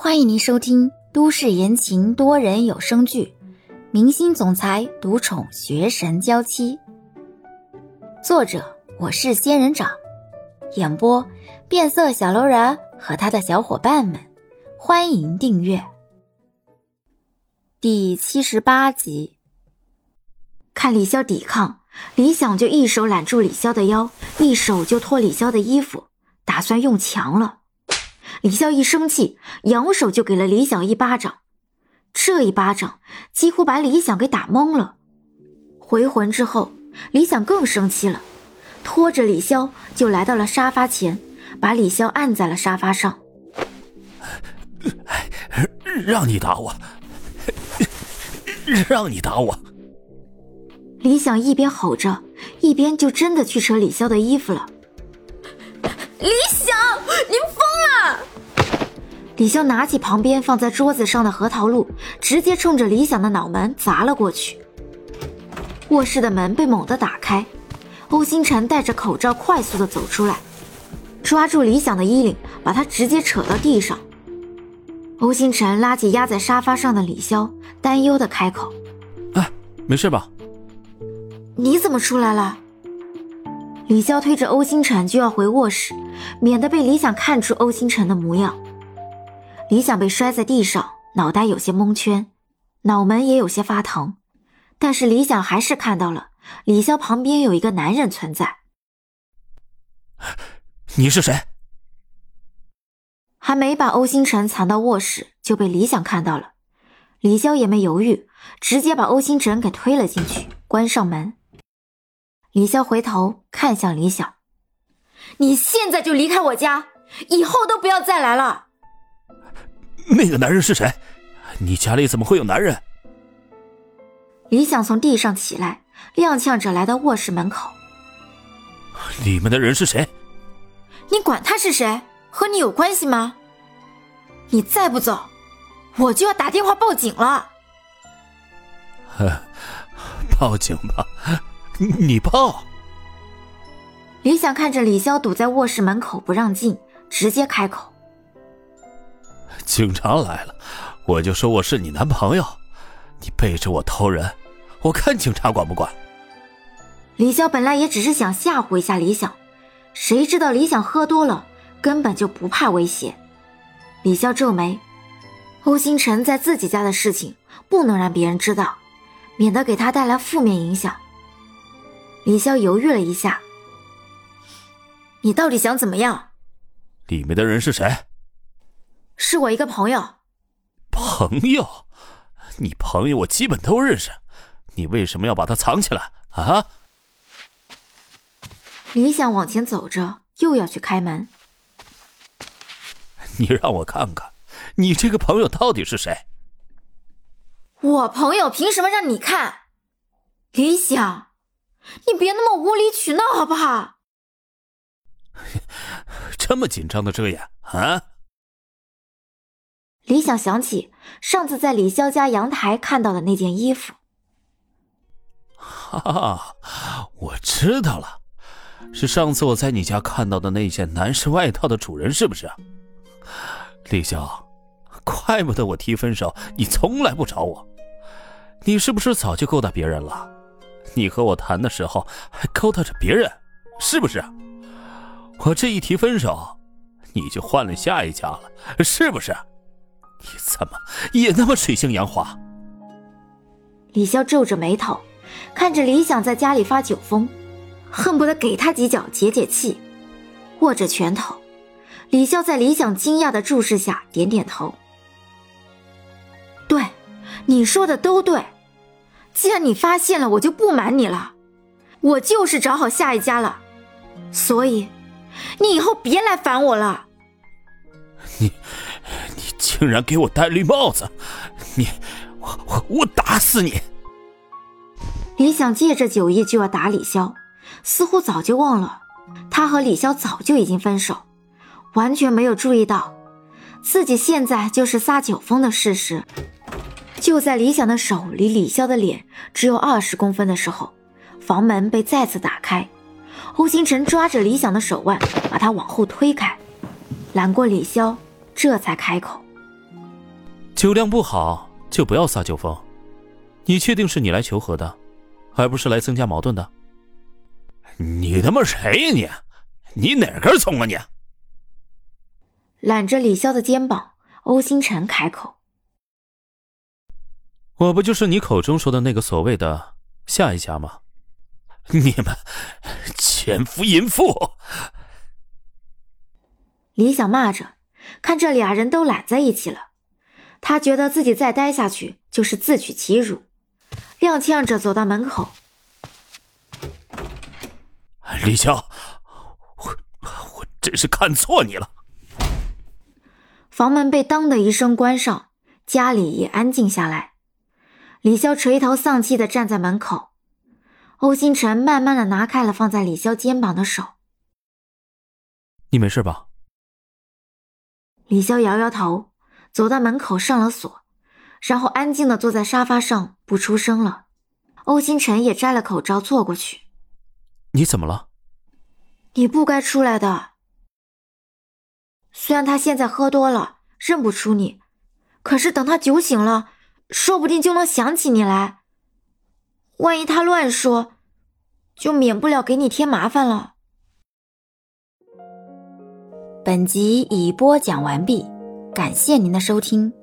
欢迎您收听都市言情多人有声剧《明星总裁独宠学神娇妻》，作者我是仙人掌，演播变色小楼人和他的小伙伴们。欢迎订阅第七十八集。看李潇抵抗，李想就一手揽住李潇的腰，一手就脱李潇的衣服，打算用强了。李潇一生气，扬手就给了李想一巴掌，这一巴掌几乎把李想给打懵了。回魂之后，李想更生气了，拖着李潇就来到了沙发前，把李潇按在了沙发上。让你打我，让你打我！李想一边吼着，一边就真的去扯李潇的衣服了。李想，您疯了！李潇拿起旁边放在桌子上的核桃露，直接冲着李想的脑门砸了过去。卧室的门被猛地打开，欧星辰戴着口罩快速的走出来，抓住李想的衣领，把他直接扯到地上。欧星辰拉起压在沙发上的李潇，担忧的开口：“哎，没事吧？你怎么出来了？”李潇推着欧星辰就要回卧室，免得被李想看出欧星辰的模样。李想被摔在地上，脑袋有些蒙圈，脑门也有些发疼，但是李想还是看到了李潇旁边有一个男人存在。你是谁？还没把欧星辰藏到卧室，就被李想看到了。李潇也没犹豫，直接把欧星辰给推了进去，关上门。李潇回头看向李想：“你现在就离开我家，以后都不要再来了。”那个男人是谁？你家里怎么会有男人？李想从地上起来，踉跄着来到卧室门口。里面的人是谁？你管他是谁，和你有关系吗？你再不走，我就要打电话报警了。报警吧，你报。李想看着李潇堵在卧室门口不让进，直接开口。警察来了，我就说我是你男朋友，你背着我偷人，我看警察管不管。李潇本来也只是想吓唬一下李想，谁知道李想喝多了，根本就不怕威胁。李潇皱眉，欧星辰在自己家的事情不能让别人知道，免得给他带来负面影响。李潇犹豫了一下，你到底想怎么样？里面的人是谁？是我一个朋友，朋友，你朋友我基本都认识，你为什么要把他藏起来啊？李想往前走着，又要去开门。你让我看看，你这个朋友到底是谁？我朋友凭什么让你看？李想，你别那么无理取闹好不好？这么紧张的遮掩啊？想想起上次在李潇家阳台看到的那件衣服，哈哈，我知道了，是上次我在你家看到的那件男士外套的主人，是不是？李潇，怪不得我提分手你从来不找我，你是不是早就勾搭别人了？你和我谈的时候还勾搭着别人，是不是？我这一提分手，你就换了下一家了，是不是？你怎么也那么水性杨花？李潇皱着眉头，看着李想在家里发酒疯，恨不得给他几脚解解气。握着拳头，李潇在李想惊讶的注视下点点头：“对，你说的都对。既然你发现了，我就不瞒你了，我就是找好下一家了。所以，你以后别来烦我了。”你。竟然给我戴绿帽子！你，我我我打死你！李想借着酒意就要打李潇，似乎早就忘了他和李潇早就已经分手，完全没有注意到自己现在就是撒酒疯的事实。就在李想的手离李潇的脸只有二十公分的时候，房门被再次打开，欧星辰抓着李想的手腕，把他往后推开，揽过李潇，这才开口。酒量不好就不要撒酒疯。你确定是你来求和的，而不是来增加矛盾的？你他妈谁呀你？你哪根葱啊你？揽着李潇的肩膀，欧星辰开口：“我不就是你口中说的那个所谓的下一家吗？你们奸夫淫妇！”李想骂着，看这俩人都揽在一起了，他觉得自己再待下去就是自取其辱，踉跄着走到门口。李潇，我我真是看错你了。房门被当的一声关上，家里也安静下来。李潇垂头丧气的站在门口，欧星辰慢慢的拿开了放在李潇肩膀的手。你没事吧？李潇摇摇头，走到门口上了锁，然后安静的坐在沙发上不出声了。欧星辰也摘了口罩坐过去。你怎么了？你不该出来的。虽然他现在喝多了，认不出你，可是等他酒醒了，说不定就能想起你来。万一他乱说，就免不了给你添麻烦了。本集已播讲完毕，感谢您的收听。